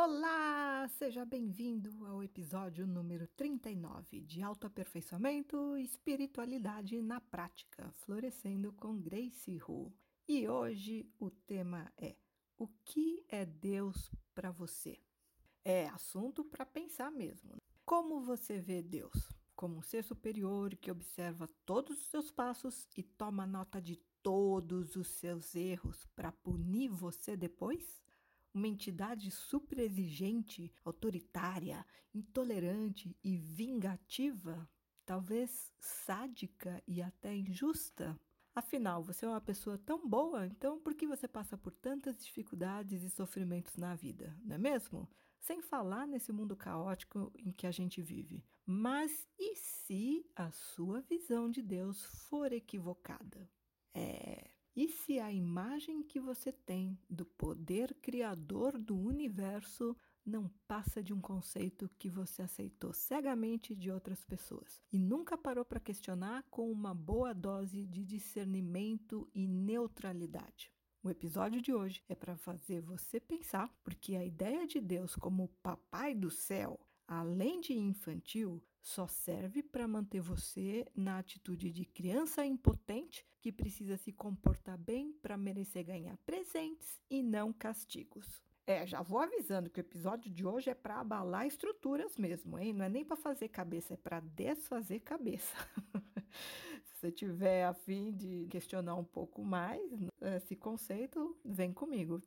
Olá, seja bem-vindo ao episódio número 39 de Autoaperfeiçoamento e Espiritualidade na Prática, florescendo com Grace Hu. E hoje o tema é: O que é Deus para você? É assunto para pensar mesmo. Como você vê Deus? Como um ser superior que observa todos os seus passos e toma nota de todos os seus erros para punir você depois? Uma entidade super exigente, autoritária, intolerante e vingativa, talvez sádica e até injusta. Afinal, você é uma pessoa tão boa, então por que você passa por tantas dificuldades e sofrimentos na vida, não é mesmo? Sem falar nesse mundo caótico em que a gente vive. Mas e se a sua visão de Deus for equivocada? É, e se a imagem que você tem do poder criador do universo não passa de um conceito que você aceitou cegamente de outras pessoas e nunca parou para questionar com uma boa dose de discernimento e neutralidade? O episódio de hoje é para fazer você pensar, porque a ideia de Deus como Papai do céu, além de infantil, só serve para manter você na atitude de criança impotente que precisa se comportar bem para merecer ganhar presentes e não castigos. É, já vou avisando que o episódio de hoje é para abalar estruturas mesmo, hein? Não é nem para fazer cabeça, é para desfazer cabeça. Se você tiver a fim de questionar um pouco mais esse conceito, vem comigo.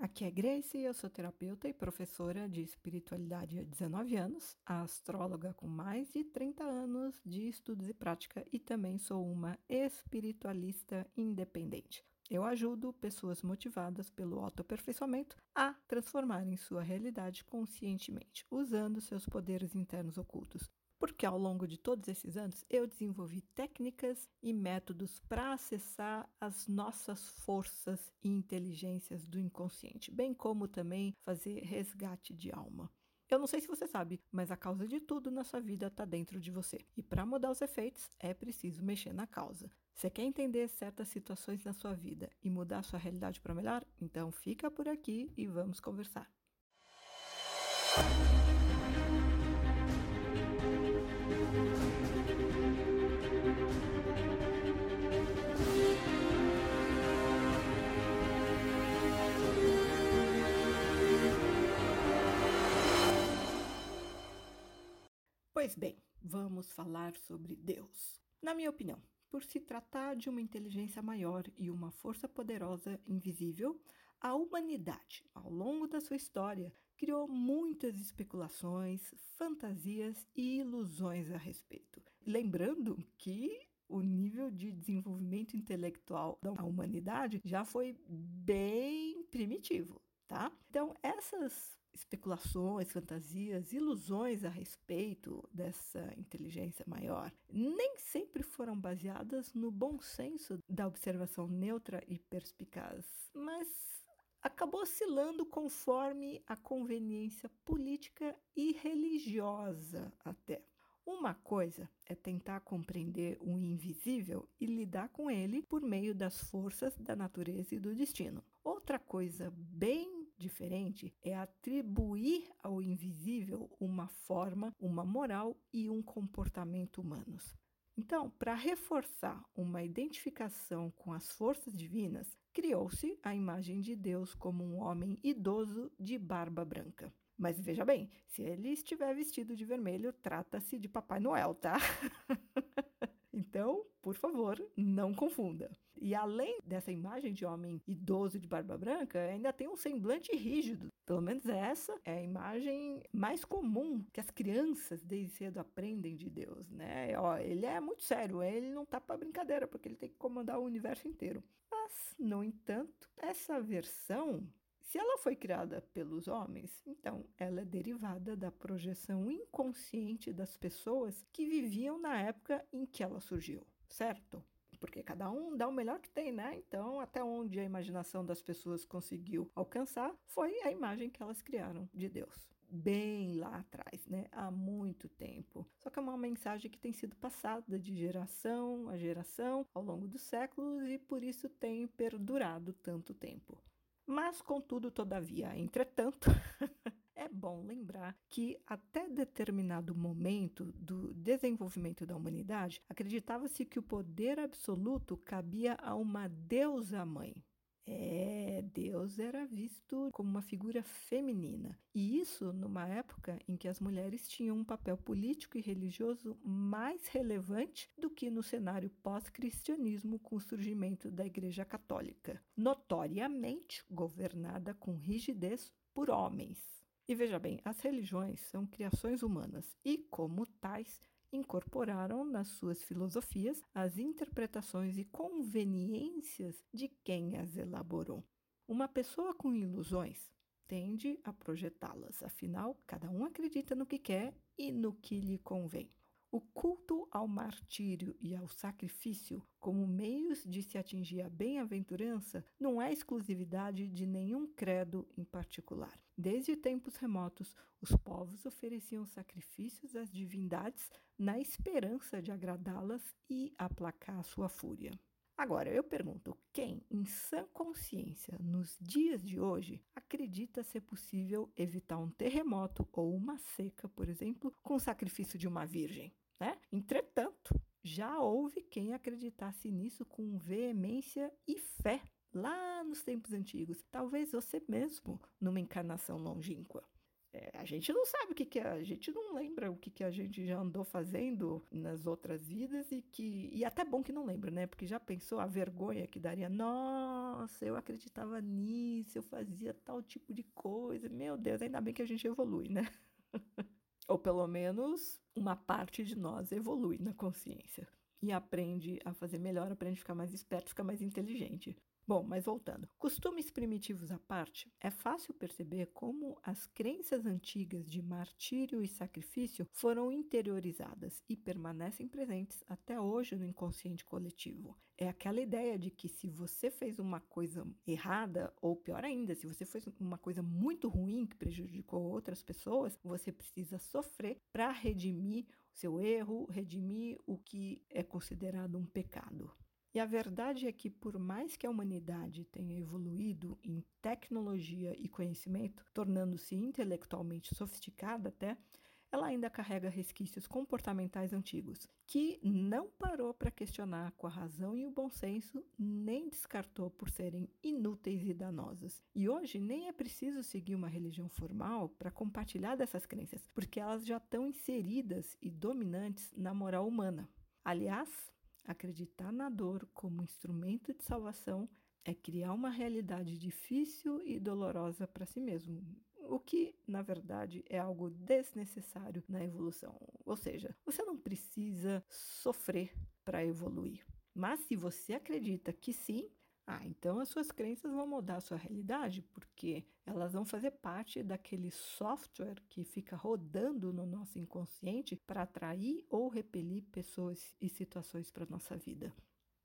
Aqui é Grace, eu sou terapeuta e professora de espiritualidade há 19 anos, astróloga com mais de 30 anos de estudos e prática e também sou uma espiritualista independente. Eu ajudo pessoas motivadas pelo autoaperfeiçoamento a transformarem sua realidade conscientemente, usando seus poderes internos ocultos, porque ao longo de todos esses anos eu desenvolvi técnicas e métodos para acessar as nossas forças e inteligências do inconsciente, bem como também fazer resgate de alma. Eu não sei se você sabe, mas a causa de tudo na sua vida está dentro de você. E para mudar os efeitos, é preciso mexer na causa. Você quer entender certas situações na sua vida e mudar sua realidade para melhor? Então fica por aqui e vamos conversar. Pois bem, vamos falar sobre Deus. Na minha opinião, por se tratar de uma inteligência maior e uma força poderosa invisível, a humanidade, ao longo da sua história, criou muitas especulações, fantasias e ilusões a respeito. Lembrando que o nível de desenvolvimento intelectual da humanidade já foi bem primitivo, tá? Então, essas especulações, fantasias, ilusões a respeito dessa inteligência maior nem sempre foram baseadas no bom senso da observação neutra e perspicaz, mas acabou oscilando conforme a conveniência política e religiosa até. Uma coisa é tentar compreender o invisível e lidar com ele por meio das forças da natureza e do destino. Outra coisa bem diferente é atribuir ao invisível uma forma, uma moral e um comportamento humanos. Então, para reforçar uma identificação com as forças divinas, criou-se a imagem de Deus como um homem idoso de barba branca. Mas veja bem, se ele estiver vestido de vermelho, trata-se de Papai Noel, tá? então, por favor, não confunda. E além dessa imagem de homem idoso de barba branca, ainda tem um semblante rígido. Pelo menos essa é a imagem mais comum que as crianças desde cedo aprendem de Deus, né? Ó, ele é muito sério, ele não tá para brincadeira, porque ele tem que comandar o universo inteiro. Mas, no entanto, essa versão se ela foi criada pelos homens, então ela é derivada da projeção inconsciente das pessoas que viviam na época em que ela surgiu, certo? Porque cada um dá o melhor que tem, né? Então, até onde a imaginação das pessoas conseguiu alcançar foi a imagem que elas criaram de Deus bem lá atrás, né? Há muito tempo. Só que é uma mensagem que tem sido passada de geração a geração ao longo dos séculos e por isso tem perdurado tanto tempo. Mas, contudo, todavia, entretanto, bom lembrar que até determinado momento do desenvolvimento da humanidade, acreditava-se que o poder absoluto cabia a uma deusa mãe. É, Deus era visto como uma figura feminina. E isso numa época em que as mulheres tinham um papel político e religioso mais relevante do que no cenário pós-cristianismo com o surgimento da Igreja Católica, notoriamente governada com rigidez por homens. E veja bem, as religiões são criações humanas e, como tais, incorporaram nas suas filosofias as interpretações e conveniências de quem as elaborou. Uma pessoa com ilusões tende a projetá-las, afinal, cada um acredita no que quer e no que lhe convém. O culto ao martírio e ao sacrifício como meios de se atingir a bem-aventurança não é exclusividade de nenhum credo em particular. Desde tempos remotos, os povos ofereciam sacrifícios às divindades na esperança de agradá-las e aplacar sua fúria. Agora, eu pergunto: quem, em sã consciência, nos dias de hoje, acredita ser possível evitar um terremoto ou uma seca, por exemplo, com o sacrifício de uma virgem? Né? Entretanto, já houve quem acreditasse nisso com veemência e fé lá nos tempos antigos. Talvez você mesmo, numa encarnação longínqua. É, a gente não sabe o que, que é, a gente não lembra o que, que a gente já andou fazendo nas outras vidas e que. E até bom que não lembra, né? Porque já pensou a vergonha que daria. Nossa, eu acreditava nisso, eu fazia tal tipo de coisa. Meu Deus, ainda bem que a gente evolui, né? Ou pelo menos uma parte de nós evolui na consciência e aprende a fazer melhor, aprende a ficar mais esperto, ficar mais inteligente. Bom, mas voltando. Costumes primitivos à parte, é fácil perceber como as crenças antigas de martírio e sacrifício foram interiorizadas e permanecem presentes até hoje no inconsciente coletivo. É aquela ideia de que se você fez uma coisa errada, ou pior ainda, se você fez uma coisa muito ruim que prejudicou outras pessoas, você precisa sofrer para redimir o seu erro, redimir o que é considerado um pecado. E a verdade é que, por mais que a humanidade tenha evoluído em tecnologia e conhecimento, tornando-se intelectualmente sofisticada até, ela ainda carrega resquícios comportamentais antigos, que não parou para questionar com a razão e o bom senso, nem descartou por serem inúteis e danosas. E hoje nem é preciso seguir uma religião formal para compartilhar dessas crenças, porque elas já estão inseridas e dominantes na moral humana. Aliás, Acreditar na dor como instrumento de salvação é criar uma realidade difícil e dolorosa para si mesmo, o que, na verdade, é algo desnecessário na evolução. Ou seja, você não precisa sofrer para evoluir. Mas se você acredita que sim, ah, então as suas crenças vão mudar a sua realidade, porque elas vão fazer parte daquele software que fica rodando no nosso inconsciente para atrair ou repelir pessoas e situações para nossa vida.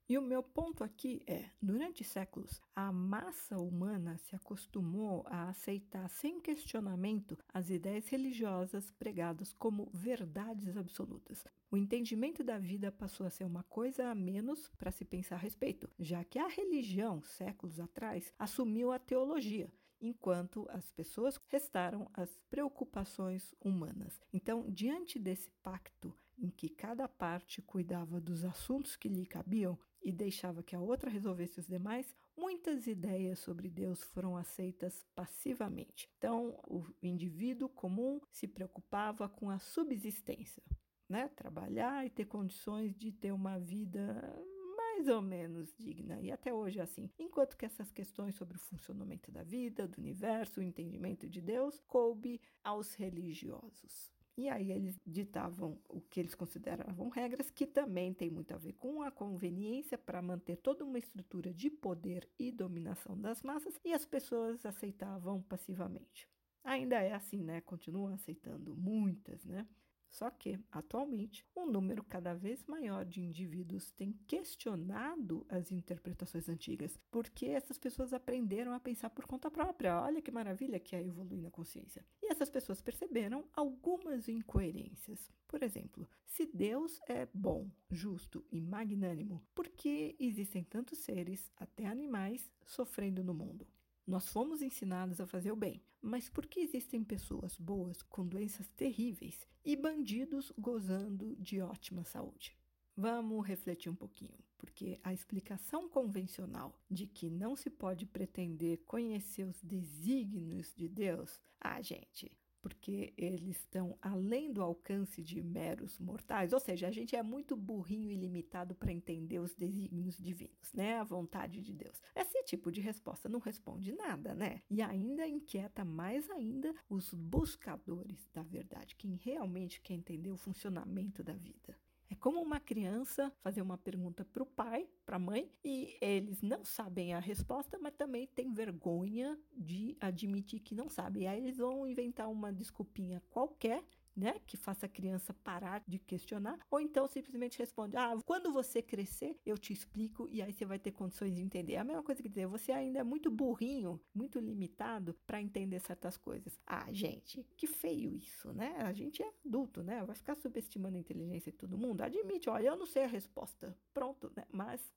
E o meu ponto aqui é: durante séculos, a massa humana se acostumou a aceitar sem questionamento as ideias religiosas pregadas como verdades absolutas. O entendimento da vida passou a ser uma coisa a menos para se pensar a respeito, já que a religião, séculos atrás, assumiu a teologia enquanto as pessoas restaram as preocupações humanas. Então, diante desse pacto em que cada parte cuidava dos assuntos que lhe cabiam e deixava que a outra resolvesse os demais, muitas ideias sobre Deus foram aceitas passivamente. Então, o indivíduo comum se preocupava com a subsistência, né? Trabalhar e ter condições de ter uma vida mais ou menos digna, e até hoje é assim. Enquanto que essas questões sobre o funcionamento da vida, do universo, o entendimento de Deus, coube aos religiosos. E aí eles ditavam o que eles consideravam regras, que também tem muito a ver com a conveniência para manter toda uma estrutura de poder e dominação das massas, e as pessoas aceitavam passivamente. Ainda é assim, né? Continuam aceitando muitas, né? Só que, atualmente, um número cada vez maior de indivíduos tem questionado as interpretações antigas, porque essas pessoas aprenderam a pensar por conta própria. Olha que maravilha que é evoluir na consciência. E essas pessoas perceberam algumas incoerências. Por exemplo, se Deus é bom, justo e magnânimo, por que existem tantos seres, até animais, sofrendo no mundo? Nós fomos ensinados a fazer o bem, mas por que existem pessoas boas com doenças terríveis e bandidos gozando de ótima saúde? Vamos refletir um pouquinho, porque a explicação convencional de que não se pode pretender conhecer os desígnios de Deus, ah, gente, porque eles estão além do alcance de meros mortais, ou seja, a gente é muito burrinho e limitado para entender os desígnios divinos, né? A vontade de Deus. Esse tipo de resposta não responde nada, né? E ainda inquieta mais ainda os buscadores da verdade, quem realmente quer entender o funcionamento da vida. É como uma criança fazer uma pergunta para o pai, para a mãe, e eles não sabem a resposta, mas também têm vergonha de admitir que não sabem. E aí eles vão inventar uma desculpinha qualquer né, que faça a criança parar de questionar, ou então simplesmente responde: Ah, quando você crescer, eu te explico e aí você vai ter condições de entender. É a mesma coisa que dizer, você ainda é muito burrinho, muito limitado para entender certas coisas. Ah, gente, que feio isso, né? A gente é adulto, né? Vai ficar subestimando a inteligência de todo mundo. Admite, olha, eu não sei a resposta. Pronto, né? Mas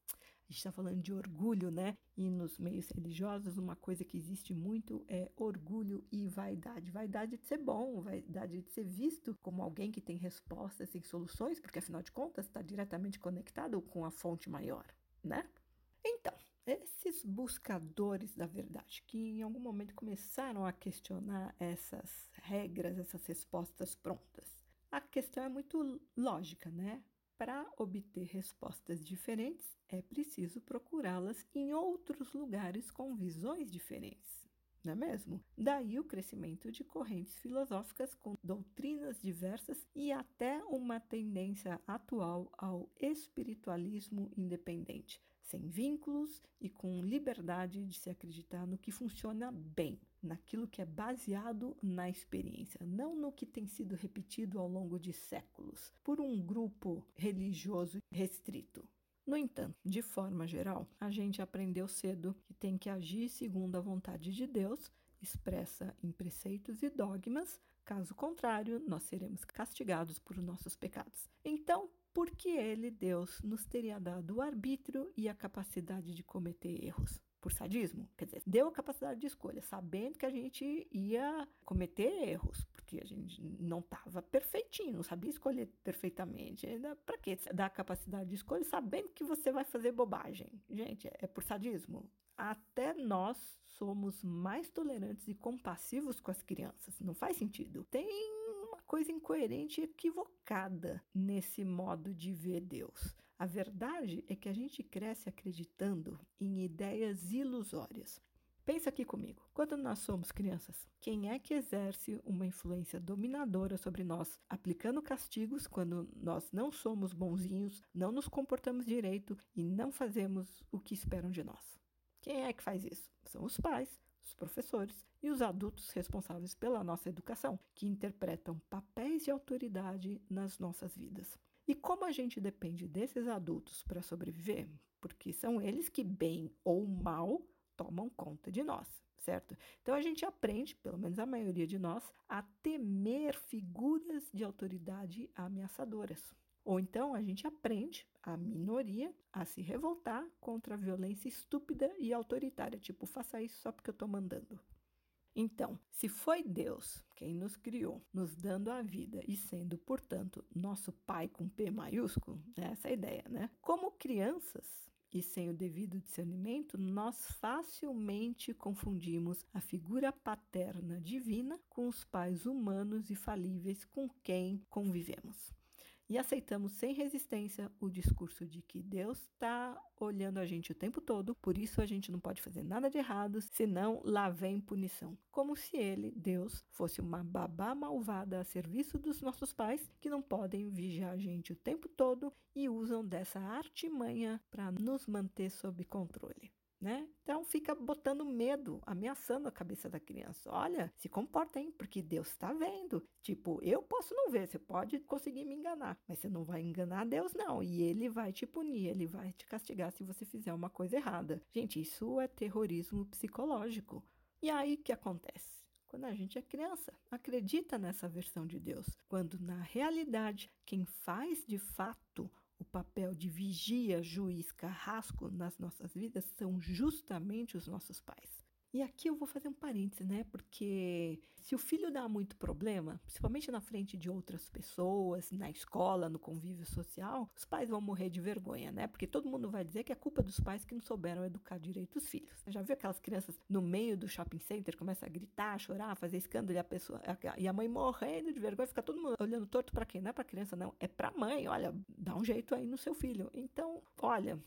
a gente está falando de orgulho, né? E nos meios religiosos, uma coisa que existe muito é orgulho e vaidade. Vaidade de ser bom, vaidade de ser visto como alguém que tem respostas e soluções, porque afinal de contas está diretamente conectado com a fonte maior, né? Então, esses buscadores da verdade que em algum momento começaram a questionar essas regras, essas respostas prontas. A questão é muito lógica, né? Para obter respostas diferentes, é preciso procurá-las em outros lugares com visões diferentes, não é mesmo? Daí o crescimento de correntes filosóficas com doutrinas diversas e até uma tendência atual ao espiritualismo independente, sem vínculos e com liberdade de se acreditar no que funciona bem, naquilo que é baseado na experiência, não no que tem sido repetido ao longo de séculos por um grupo religioso restrito. No entanto, de forma geral, a gente aprendeu cedo que tem que agir segundo a vontade de Deus, expressa em preceitos e dogmas, caso contrário, nós seremos castigados por nossos pecados. Então, porque ele, Deus, nos teria dado o arbítrio e a capacidade de cometer erros. Por sadismo, quer dizer, deu a capacidade de escolha, sabendo que a gente ia cometer erros, porque a gente não estava perfeitinho, não sabia escolher perfeitamente. Para que dar a capacidade de escolha sabendo que você vai fazer bobagem? Gente, é por sadismo. Até nós somos mais tolerantes e compassivos com as crianças. Não faz sentido. Tem coisa incoerente e equivocada nesse modo de ver Deus. A verdade é que a gente cresce acreditando em ideias ilusórias. Pensa aqui comigo. Quando nós somos crianças, quem é que exerce uma influência dominadora sobre nós, aplicando castigos quando nós não somos bonzinhos, não nos comportamos direito e não fazemos o que esperam de nós? Quem é que faz isso? São os pais, os professores e os adultos responsáveis pela nossa educação, que interpretam papéis de autoridade nas nossas vidas. E como a gente depende desses adultos para sobreviver, porque são eles que, bem ou mal, tomam conta de nós, certo? Então a gente aprende, pelo menos a maioria de nós, a temer figuras de autoridade ameaçadoras. Ou então a gente aprende, a minoria, a se revoltar contra a violência estúpida e autoritária, tipo, faça isso só porque eu estou mandando. Então, se foi Deus quem nos criou, nos dando a vida e sendo, portanto, nosso Pai com P maiúsculo, é essa a ideia, né? Como crianças e sem o devido discernimento, nós facilmente confundimos a figura paterna divina com os pais humanos e falíveis com quem convivemos e aceitamos sem resistência o discurso de que Deus está olhando a gente o tempo todo, por isso a gente não pode fazer nada de errado, senão lá vem punição. Como se ele, Deus, fosse uma babá malvada a serviço dos nossos pais que não podem vigiar a gente o tempo todo e usam dessa artimanha para nos manter sob controle né? Então fica botando medo, ameaçando a cabeça da criança. Olha, se comporta, hein? Porque Deus está vendo. Tipo, eu posso não ver, você pode conseguir me enganar, mas você não vai enganar Deus, não. E ele vai te punir, ele vai te castigar se você fizer uma coisa errada. Gente, isso é terrorismo psicológico. E aí o que acontece? Quando a gente é criança, acredita nessa versão de Deus, quando na realidade quem faz de fato o papel de vigia, juiz, carrasco nas nossas vidas são justamente os nossos pais. E aqui eu vou fazer um parêntese, né? Porque se o filho dá muito problema, principalmente na frente de outras pessoas, na escola, no convívio social, os pais vão morrer de vergonha, né? Porque todo mundo vai dizer que é culpa dos pais que não souberam educar direito os filhos. Já viu aquelas crianças no meio do shopping center, começa a gritar, chorar, fazer escândalo e a pessoa e a mãe morrendo de vergonha, fica todo mundo olhando torto para quem? Não é para criança, não, é para mãe. Olha, dá um jeito aí no seu filho. Então, olha,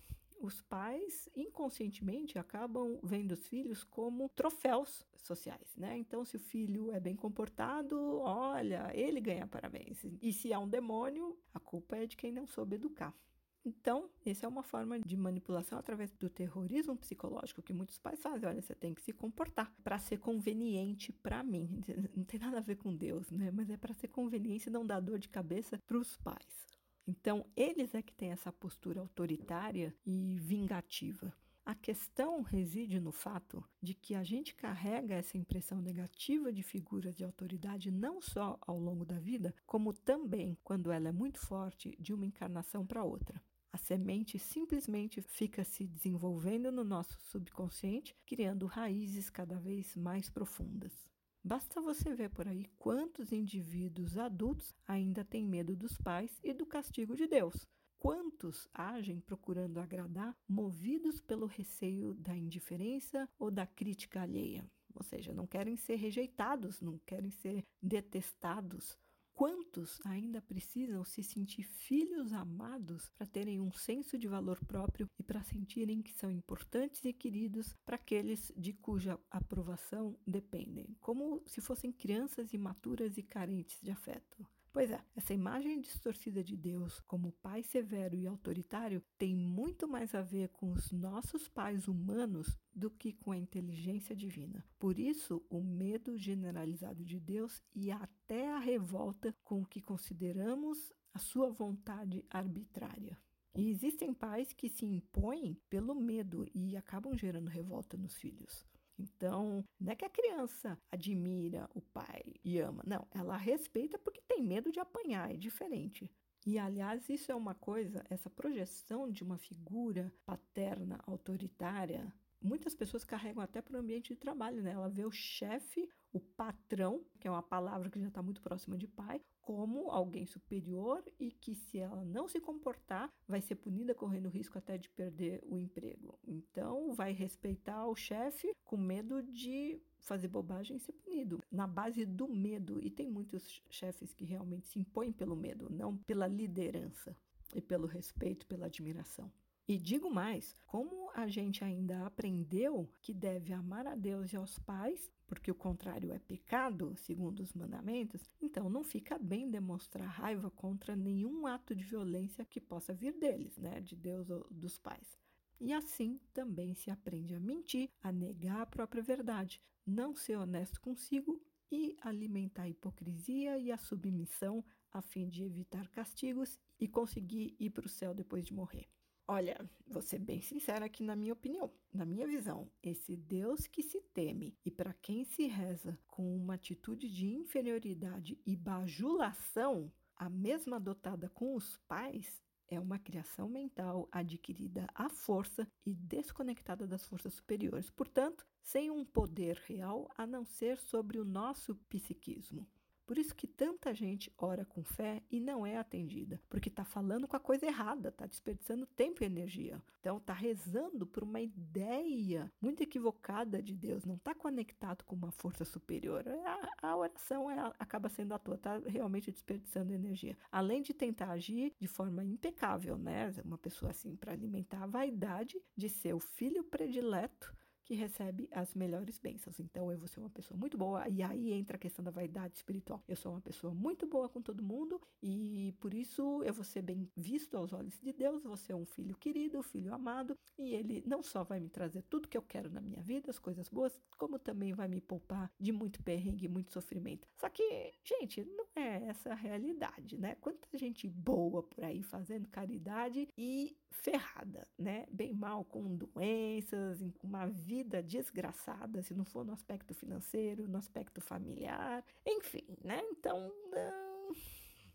os pais inconscientemente acabam vendo os filhos como troféus sociais, né? Então, se o filho é bem comportado, olha, ele ganha parabéns. E se há um demônio, a culpa é de quem não soube educar. Então, essa é uma forma de manipulação através do terrorismo psicológico que muitos pais fazem. Olha, você tem que se comportar para ser conveniente para mim. Não tem nada a ver com Deus, né? Mas é para ser conveniente e não dar dor de cabeça para os pais. Então, eles é que têm essa postura autoritária e vingativa. A questão reside no fato de que a gente carrega essa impressão negativa de figuras de autoridade não só ao longo da vida, como também, quando ela é muito forte, de uma encarnação para outra. A semente simplesmente fica se desenvolvendo no nosso subconsciente, criando raízes cada vez mais profundas. Basta você ver por aí quantos indivíduos adultos ainda têm medo dos pais e do castigo de Deus. Quantos agem procurando agradar, movidos pelo receio da indiferença ou da crítica alheia? Ou seja, não querem ser rejeitados, não querem ser detestados, Quantos ainda precisam se sentir filhos amados para terem um senso de valor próprio e para sentirem que são importantes e queridos para aqueles de cuja aprovação dependem, como se fossem crianças imaturas e carentes de afeto? Pois é, essa imagem distorcida de Deus como pai severo e autoritário tem muito mais a ver com os nossos pais humanos do que com a inteligência divina. Por isso, o medo generalizado de Deus e até a revolta com o que consideramos a sua vontade arbitrária. E existem pais que se impõem pelo medo e acabam gerando revolta nos filhos. Então, não é que a criança admira o pai e ama. Não, ela respeita porque tem medo de apanhar, é diferente. E, aliás, isso é uma coisa, essa projeção de uma figura paterna autoritária, muitas pessoas carregam até para o ambiente de trabalho, né? Ela vê o chefe, o patrão, que é uma palavra que já está muito próxima de pai, como alguém superior e que, se ela não se comportar, vai ser punida correndo risco até de perder o emprego. Então, vai respeitar o chefe com medo de fazer bobagem e ser punido, na base do medo. E tem muitos chefes que realmente se impõem pelo medo, não pela liderança e pelo respeito, pela admiração. E digo mais, como a gente ainda aprendeu que deve amar a Deus e aos pais, porque o contrário é pecado, segundo os mandamentos, então não fica bem demonstrar raiva contra nenhum ato de violência que possa vir deles, né, de Deus ou dos pais. E assim também se aprende a mentir, a negar a própria verdade, não ser honesto consigo e alimentar a hipocrisia e a submissão a fim de evitar castigos e conseguir ir para o céu depois de morrer. Olha, vou ser bem sincera aqui na minha opinião, na minha visão, esse Deus que se teme e para quem se reza com uma atitude de inferioridade e bajulação, a mesma adotada com os pais, é uma criação mental adquirida à força e desconectada das forças superiores, portanto, sem um poder real a não ser sobre o nosso psiquismo. Por isso que tanta gente ora com fé e não é atendida, porque está falando com a coisa errada, está desperdiçando tempo e energia. Então está rezando por uma ideia muito equivocada de Deus, não está conectado com uma força superior. A, a oração é, acaba sendo à toa, está realmente desperdiçando energia. Além de tentar agir de forma impecável, né? Uma pessoa assim para alimentar a vaidade de ser o filho predileto que recebe as melhores bênçãos. Então eu vou ser uma pessoa muito boa, e aí entra a questão da vaidade espiritual. Eu sou uma pessoa muito boa com todo mundo e por isso eu vou ser bem visto aos olhos de Deus, vou ser um filho querido, filho amado, e ele não só vai me trazer tudo que eu quero na minha vida, as coisas boas, como também vai me poupar de muito perrengue, muito sofrimento. Só que, gente, não é essa a realidade, né? Quanta gente boa por aí fazendo caridade e ferrada, né? Bem mal com doenças, com uma vida desgraçada, se não for no aspecto financeiro, no aspecto familiar, enfim, né? Então,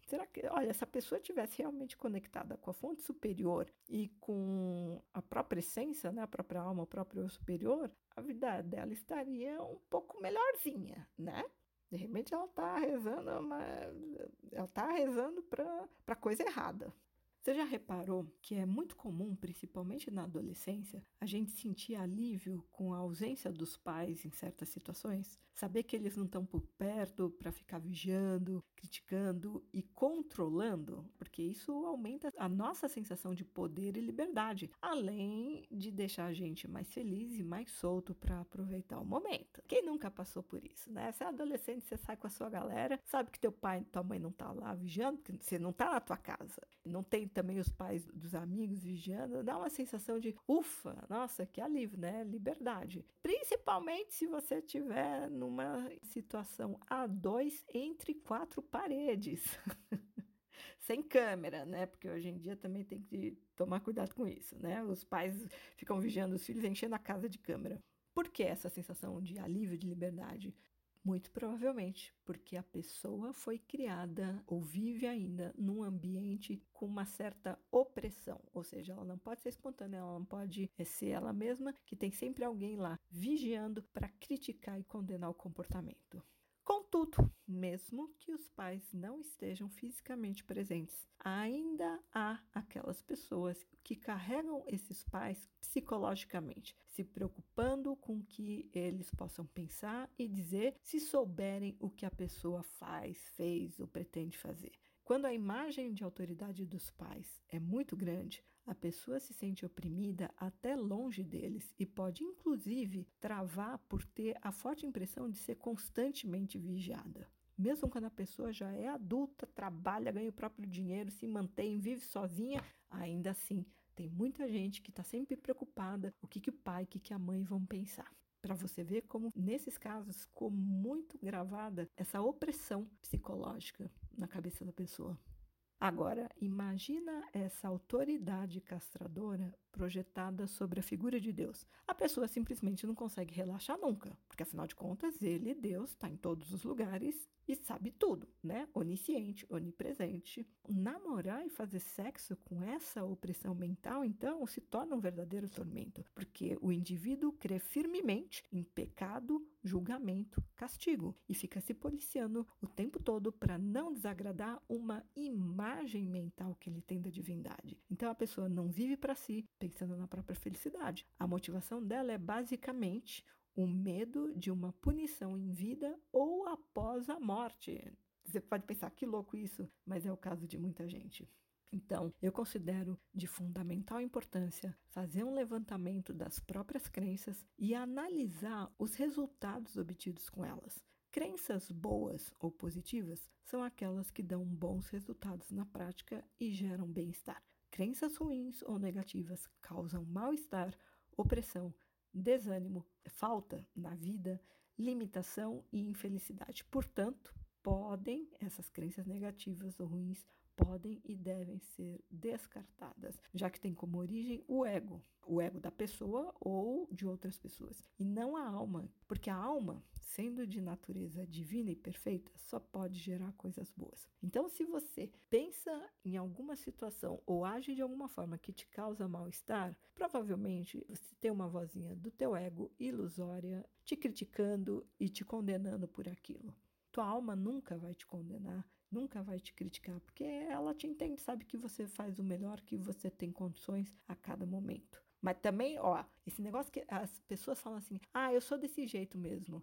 Será que, olha, se a pessoa tivesse realmente conectada com a fonte superior e com a própria essência, né, a própria alma, o próprio eu superior, a vida dela estaria um pouco melhorzinha, né? De repente ela está rezando, mas ela está rezando para coisa errada. Você já reparou que é muito comum, principalmente na adolescência, a gente sentir alívio com a ausência dos pais em certas situações? Saber que eles não estão por perto para ficar vigiando, criticando e controlando, porque isso aumenta a nossa sensação de poder e liberdade, além de deixar a gente mais feliz e mais solto para aproveitar o momento. Quem nunca passou por isso, né? Você é adolescente, você sai com a sua galera, sabe que teu pai e tua mãe não tá lá vigiando, porque você não tá na tua casa. Não tem também os pais dos amigos vigiando, dá uma sensação de ufa, nossa, que alívio, né? Liberdade. Principalmente se você estiver numa situação a dois entre quatro paredes. sem câmera, né? Porque hoje em dia também tem que tomar cuidado com isso, né? Os pais ficam vigiando os filhos enchendo a casa de câmera. Por que essa sensação de alívio, de liberdade? Muito provavelmente porque a pessoa foi criada ou vive ainda num ambiente com uma certa opressão, ou seja, ela não pode ser espontânea, ela não pode eh, ser ela mesma, que tem sempre alguém lá vigiando para criticar e condenar o comportamento. Contudo, mesmo que os pais não estejam fisicamente presentes, ainda há aquelas pessoas que carregam esses pais psicologicamente, se preocupando com o que eles possam pensar e dizer se souberem o que a pessoa faz, fez ou pretende fazer. Quando a imagem de autoridade dos pais é muito grande, a pessoa se sente oprimida até longe deles e pode, inclusive, travar por ter a forte impressão de ser constantemente vigiada. Mesmo quando a pessoa já é adulta, trabalha, ganha o próprio dinheiro, se mantém, vive sozinha, ainda assim tem muita gente que está sempre preocupada o que, que o pai, o que, que a mãe vão pensar. Para você ver como, nesses casos, ficou muito gravada essa opressão psicológica na cabeça da pessoa. Agora, imagina essa autoridade castradora projetada sobre a figura de Deus. A pessoa simplesmente não consegue relaxar nunca, porque afinal de contas, ele, Deus, está em todos os lugares e sabe tudo, né? Onisciente, onipresente. Namorar e fazer sexo com essa opressão mental, então, se torna um verdadeiro tormento, porque o indivíduo crê firmemente em pecado, julgamento, castigo e fica se policiando o tempo todo para não desagradar uma imagem mental que ele tem da divindade. Então a pessoa não vive para si, pensando na própria felicidade. A motivação dela é basicamente o medo de uma punição em vida ou após a morte. Você pode pensar que louco isso, mas é o caso de muita gente. Então, eu considero de fundamental importância fazer um levantamento das próprias crenças e analisar os resultados obtidos com elas. Crenças boas ou positivas são aquelas que dão bons resultados na prática e geram bem-estar. Crenças ruins ou negativas causam mal-estar, opressão, desânimo, falta na vida, limitação e infelicidade. Portanto, podem, essas crenças negativas ou ruins, podem e devem ser descartadas, já que tem como origem o ego, o ego da pessoa ou de outras pessoas, e não a alma, porque a alma, sendo de natureza divina e perfeita, só pode gerar coisas boas. Então, se você pensa em alguma situação ou age de alguma forma que te causa mal-estar, provavelmente você tem uma vozinha do teu ego ilusória te criticando e te condenando por aquilo. Tua alma nunca vai te condenar, nunca vai te criticar, porque ela te entende, sabe que você faz o melhor que você tem condições a cada momento. Mas também, ó, esse negócio que as pessoas falam assim: ah, eu sou desse jeito mesmo.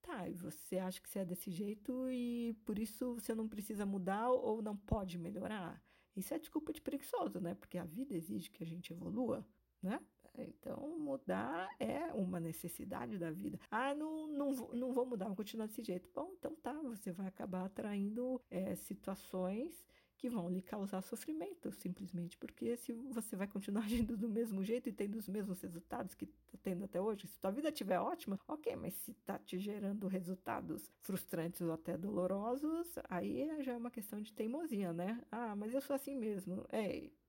Tá, e você acha que você é desse jeito e por isso você não precisa mudar ou não pode melhorar? Isso é desculpa de preguiçoso, né? Porque a vida exige que a gente evolua, né? Então, mudar é uma necessidade da vida. Ah, não, não, não vou mudar, vou continuar desse jeito. Bom, então tá, você vai acabar atraindo é, situações que vão lhe causar sofrimento, simplesmente porque se você vai continuar agindo do mesmo jeito e tendo os mesmos resultados que está tendo até hoje, se sua vida estiver ótima, ok, mas se está te gerando resultados frustrantes ou até dolorosos, aí já é uma questão de teimosia, né? Ah, mas eu sou assim mesmo. Eita.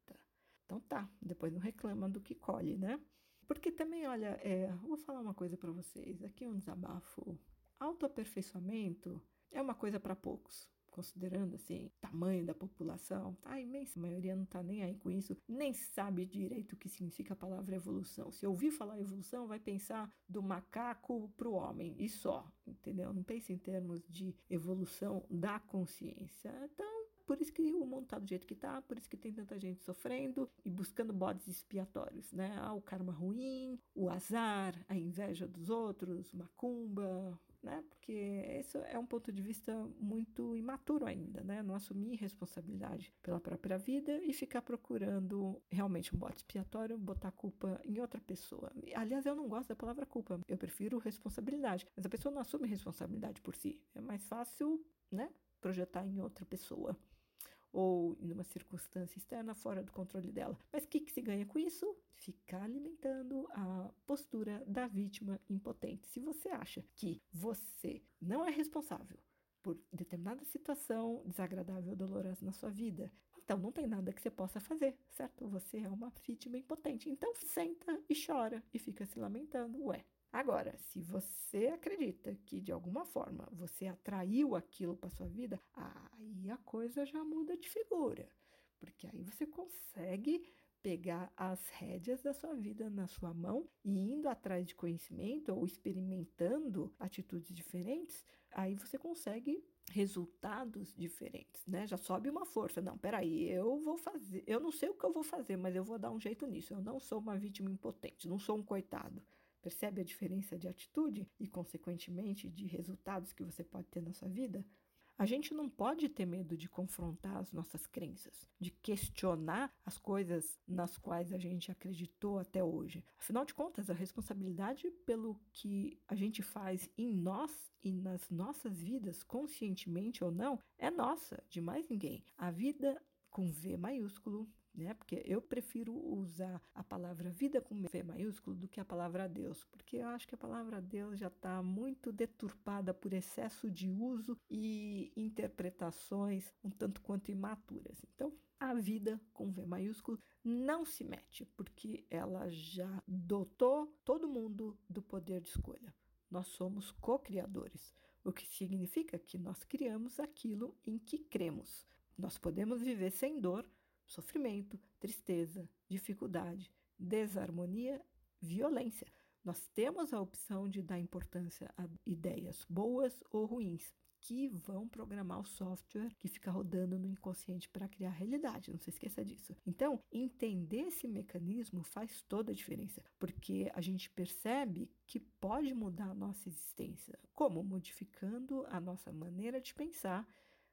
Então tá, depois não reclama do que colhe, né? Porque também, olha, é, vou falar uma coisa para vocês, aqui é um desabafo. Autoaperfeiçoamento é uma coisa para poucos considerando assim, tamanho da população, a imensa maioria não está nem aí com isso, nem sabe direito o que significa a palavra evolução. Se ouvir falar evolução, vai pensar do macaco para o homem e só, entendeu? Não pensa em termos de evolução da consciência. Então, por isso que o mundo está do jeito que está, por isso que tem tanta gente sofrendo e buscando bodes expiatórios, né? Ah, o karma ruim, o azar, a inveja dos outros, macumba, né? Porque isso é um ponto de vista muito imaturo ainda, né? Não assumir responsabilidade pela própria vida e ficar procurando realmente um bote expiatório, botar culpa em outra pessoa. Aliás, eu não gosto da palavra culpa, eu prefiro responsabilidade. Mas a pessoa não assume responsabilidade por si. É mais fácil, né? Projetar em outra pessoa ou em uma circunstância externa fora do controle dela. Mas o que, que se ganha com isso? Ficar alimentando a postura da vítima impotente. Se você acha que você não é responsável por determinada situação desagradável ou dolorosa na sua vida, então não tem nada que você possa fazer, certo? Você é uma vítima impotente. Então senta e chora e fica se lamentando. Ué, Agora, se você acredita que de alguma forma você atraiu aquilo para sua vida, a coisa já muda de figura, porque aí você consegue pegar as rédeas da sua vida na sua mão e indo atrás de conhecimento ou experimentando atitudes diferentes, aí você consegue resultados diferentes, né? Já sobe uma força. Não, peraí, eu vou fazer, eu não sei o que eu vou fazer, mas eu vou dar um jeito nisso. Eu não sou uma vítima impotente, não sou um coitado. Percebe a diferença de atitude e, consequentemente, de resultados que você pode ter na sua vida? A gente não pode ter medo de confrontar as nossas crenças, de questionar as coisas nas quais a gente acreditou até hoje. Afinal de contas, a responsabilidade pelo que a gente faz em nós e nas nossas vidas, conscientemente ou não, é nossa, de mais ninguém. A vida com V maiúsculo né? Porque eu prefiro usar a palavra vida com V maiúsculo do que a palavra Deus, porque eu acho que a palavra Deus já está muito deturpada por excesso de uso e interpretações um tanto quanto imaturas. Então, a vida com V maiúsculo não se mete, porque ela já dotou todo mundo do poder de escolha. Nós somos co-criadores, o que significa que nós criamos aquilo em que cremos. Nós podemos viver sem dor, sofrimento, tristeza, dificuldade, desarmonia, violência. Nós temos a opção de dar importância a ideias boas ou ruins, que vão programar o software que fica rodando no inconsciente para criar a realidade. Não se esqueça disso. Então, entender esse mecanismo faz toda a diferença, porque a gente percebe que pode mudar a nossa existência. Como? Modificando a nossa maneira de pensar,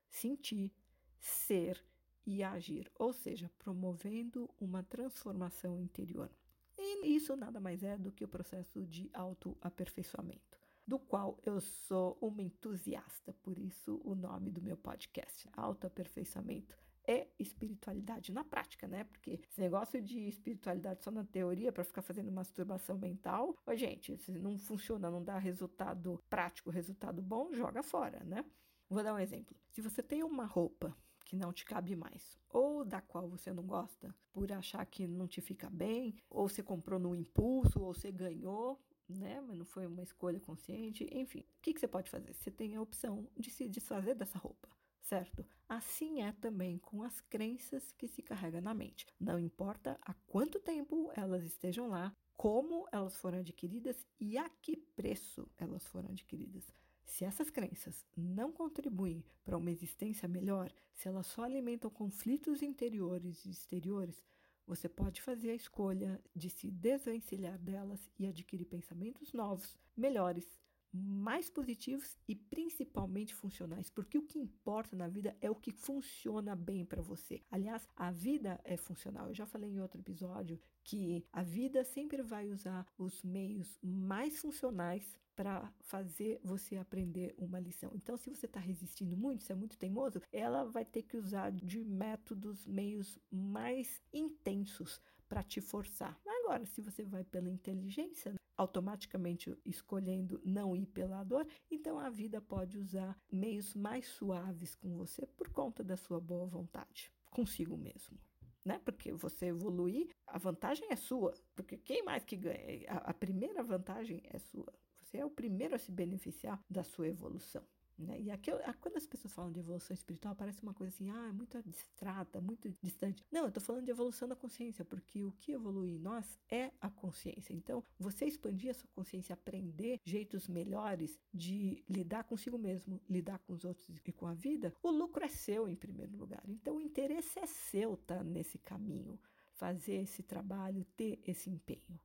sentir, ser e agir, ou seja, promovendo uma transformação interior. E isso nada mais é do que o processo de autoaperfeiçoamento, do qual eu sou uma entusiasta, por isso o nome do meu podcast, Autoaperfeiçoamento e espiritualidade na prática, né? Porque esse negócio de espiritualidade só na teoria para ficar fazendo masturbação mental, ó, gente, se não funciona, não dá resultado prático, resultado bom, joga fora, né? Vou dar um exemplo. Se você tem uma roupa que não te cabe mais, ou da qual você não gosta por achar que não te fica bem, ou você comprou no impulso, ou você ganhou, né? Mas não foi uma escolha consciente. Enfim, o que, que você pode fazer? Você tem a opção de se desfazer dessa roupa. Certo? Assim é também com as crenças que se carregam na mente. Não importa há quanto tempo elas estejam lá, como elas foram adquiridas e a que preço elas foram adquiridas. Se essas crenças não contribuem para uma existência melhor, se elas só alimentam conflitos interiores e exteriores, você pode fazer a escolha de se desvencilhar delas e adquirir pensamentos novos, melhores, mais positivos e principalmente funcionais, porque o que importa na vida é o que funciona bem para você. Aliás, a vida é funcional. Eu já falei em outro episódio que a vida sempre vai usar os meios mais funcionais para fazer você aprender uma lição. Então, se você está resistindo muito, se é muito teimoso, ela vai ter que usar de métodos, meios mais intensos para te forçar. Agora, se você vai pela inteligência, automaticamente escolhendo não ir pela dor, então a vida pode usar meios mais suaves com você por conta da sua boa vontade, consigo mesmo. Né? Porque você evoluir, a vantagem é sua. Porque quem mais que ganha? A, a primeira vantagem é sua. Você é o primeiro a se beneficiar da sua evolução. Né? E aqui, quando as pessoas falam de evolução espiritual, parece uma coisa assim, ah, é muito abstrata, muito distante. Não, eu estou falando de evolução da consciência, porque o que evolui em nós é a consciência. Então, você expandir a sua consciência, aprender jeitos melhores de lidar consigo mesmo, lidar com os outros e com a vida, o lucro é seu em primeiro lugar. Então, o interesse é seu estar tá nesse caminho, fazer esse trabalho, ter esse empenho.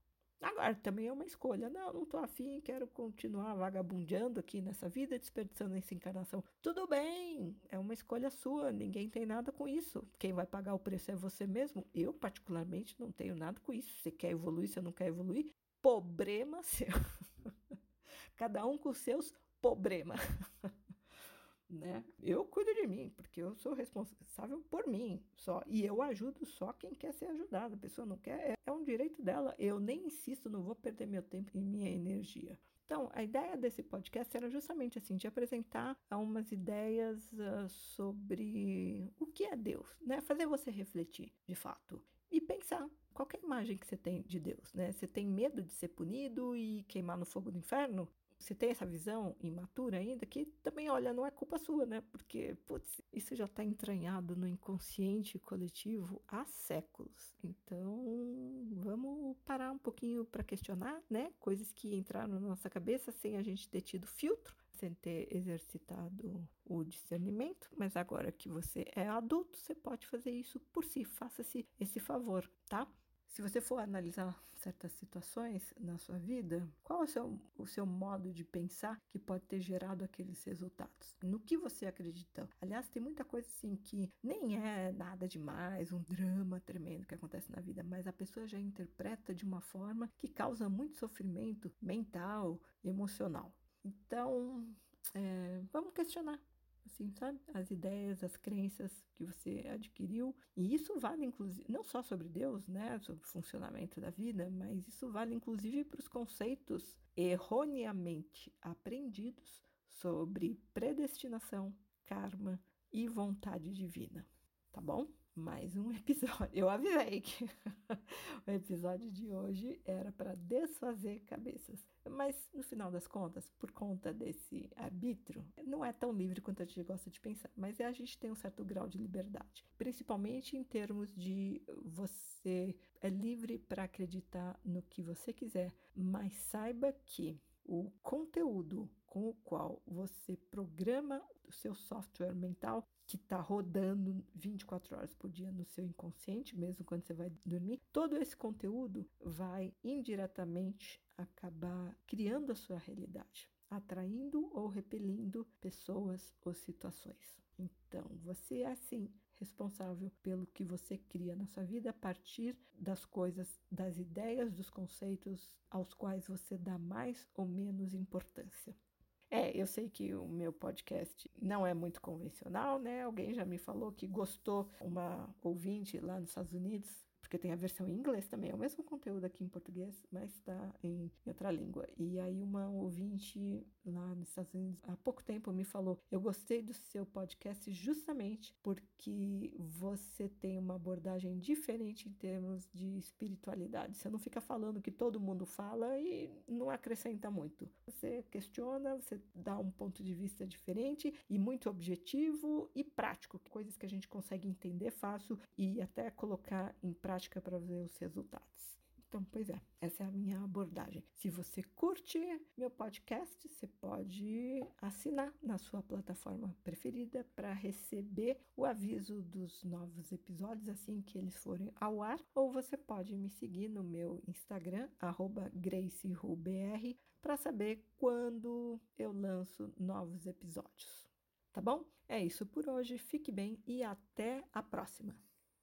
Agora, também é uma escolha. Não, não estou afim, quero continuar vagabundeando aqui nessa vida, desperdiçando essa encarnação. Tudo bem, é uma escolha sua, ninguém tem nada com isso. Quem vai pagar o preço é você mesmo. Eu, particularmente, não tenho nada com isso. Você quer evoluir, você não quer evoluir, problema seu. Cada um com seus problemas. Né? Eu cuido de mim, porque eu sou responsável por mim só. E eu ajudo só quem quer ser ajudado. A pessoa não quer, é, um direito dela. Eu nem insisto, não vou perder meu tempo e minha energia. Então, a ideia desse podcast era justamente assim, de apresentar algumas ideias uh, sobre o que é Deus, né? Fazer você refletir, de fato, e pensar qual é a imagem que você tem de Deus, né? Você tem medo de ser punido e queimar no fogo do inferno? Você tem essa visão imatura ainda, que também, olha, não é culpa sua, né? Porque, putz, isso já está entranhado no inconsciente coletivo há séculos. Então, vamos parar um pouquinho para questionar, né? Coisas que entraram na nossa cabeça sem a gente ter tido filtro, sem ter exercitado o discernimento. Mas agora que você é adulto, você pode fazer isso por si. Faça-se esse favor, tá? Se você for analisar certas situações na sua vida, qual é o seu, o seu modo de pensar que pode ter gerado aqueles resultados? No que você acredita? Aliás, tem muita coisa assim que nem é nada demais, um drama tremendo que acontece na vida, mas a pessoa já interpreta de uma forma que causa muito sofrimento mental, emocional. Então, é, vamos questionar assim, sabe? As ideias, as crenças que você adquiriu. E isso vale, inclusive, não só sobre Deus, né? Sobre o funcionamento da vida, mas isso vale, inclusive, para os conceitos erroneamente aprendidos sobre predestinação, karma e vontade divina. Tá bom? Mais um episódio. Eu avisei que o episódio de hoje era para desfazer cabeças. Mas no final das contas, por conta desse arbítrio, não é tão livre quanto a gente gosta de pensar, mas a gente tem um certo grau de liberdade, principalmente em termos de você é livre para acreditar no que você quiser, mas saiba que o conteúdo com o qual você programa o seu software mental que está rodando 24 horas por dia no seu inconsciente, mesmo quando você vai dormir, todo esse conteúdo vai indiretamente acabar criando a sua realidade, atraindo ou repelindo pessoas ou situações. Então, você é assim responsável pelo que você cria na sua vida a partir das coisas, das ideias, dos conceitos aos quais você dá mais ou menos importância. É, eu sei que o meu podcast não é muito convencional, né? Alguém já me falou que gostou, uma ouvinte lá nos Estados Unidos porque tem a versão em inglês também, é o mesmo conteúdo aqui em português, mas está em outra língua. E aí uma ouvinte lá nos Estados Unidos há pouco tempo me falou: "Eu gostei do seu podcast justamente porque você tem uma abordagem diferente em termos de espiritualidade. Você não fica falando que todo mundo fala e não acrescenta muito. Você questiona, você dá um ponto de vista diferente e muito objetivo e prático, coisas que a gente consegue entender fácil e até colocar em prática prática para ver os resultados. Então, pois é, essa é a minha abordagem. Se você curte meu podcast, você pode assinar na sua plataforma preferida para receber o aviso dos novos episódios assim que eles forem ao ar, ou você pode me seguir no meu Instagram @gracerubr para saber quando eu lanço novos episódios. Tá bom? É isso por hoje. Fique bem e até a próxima.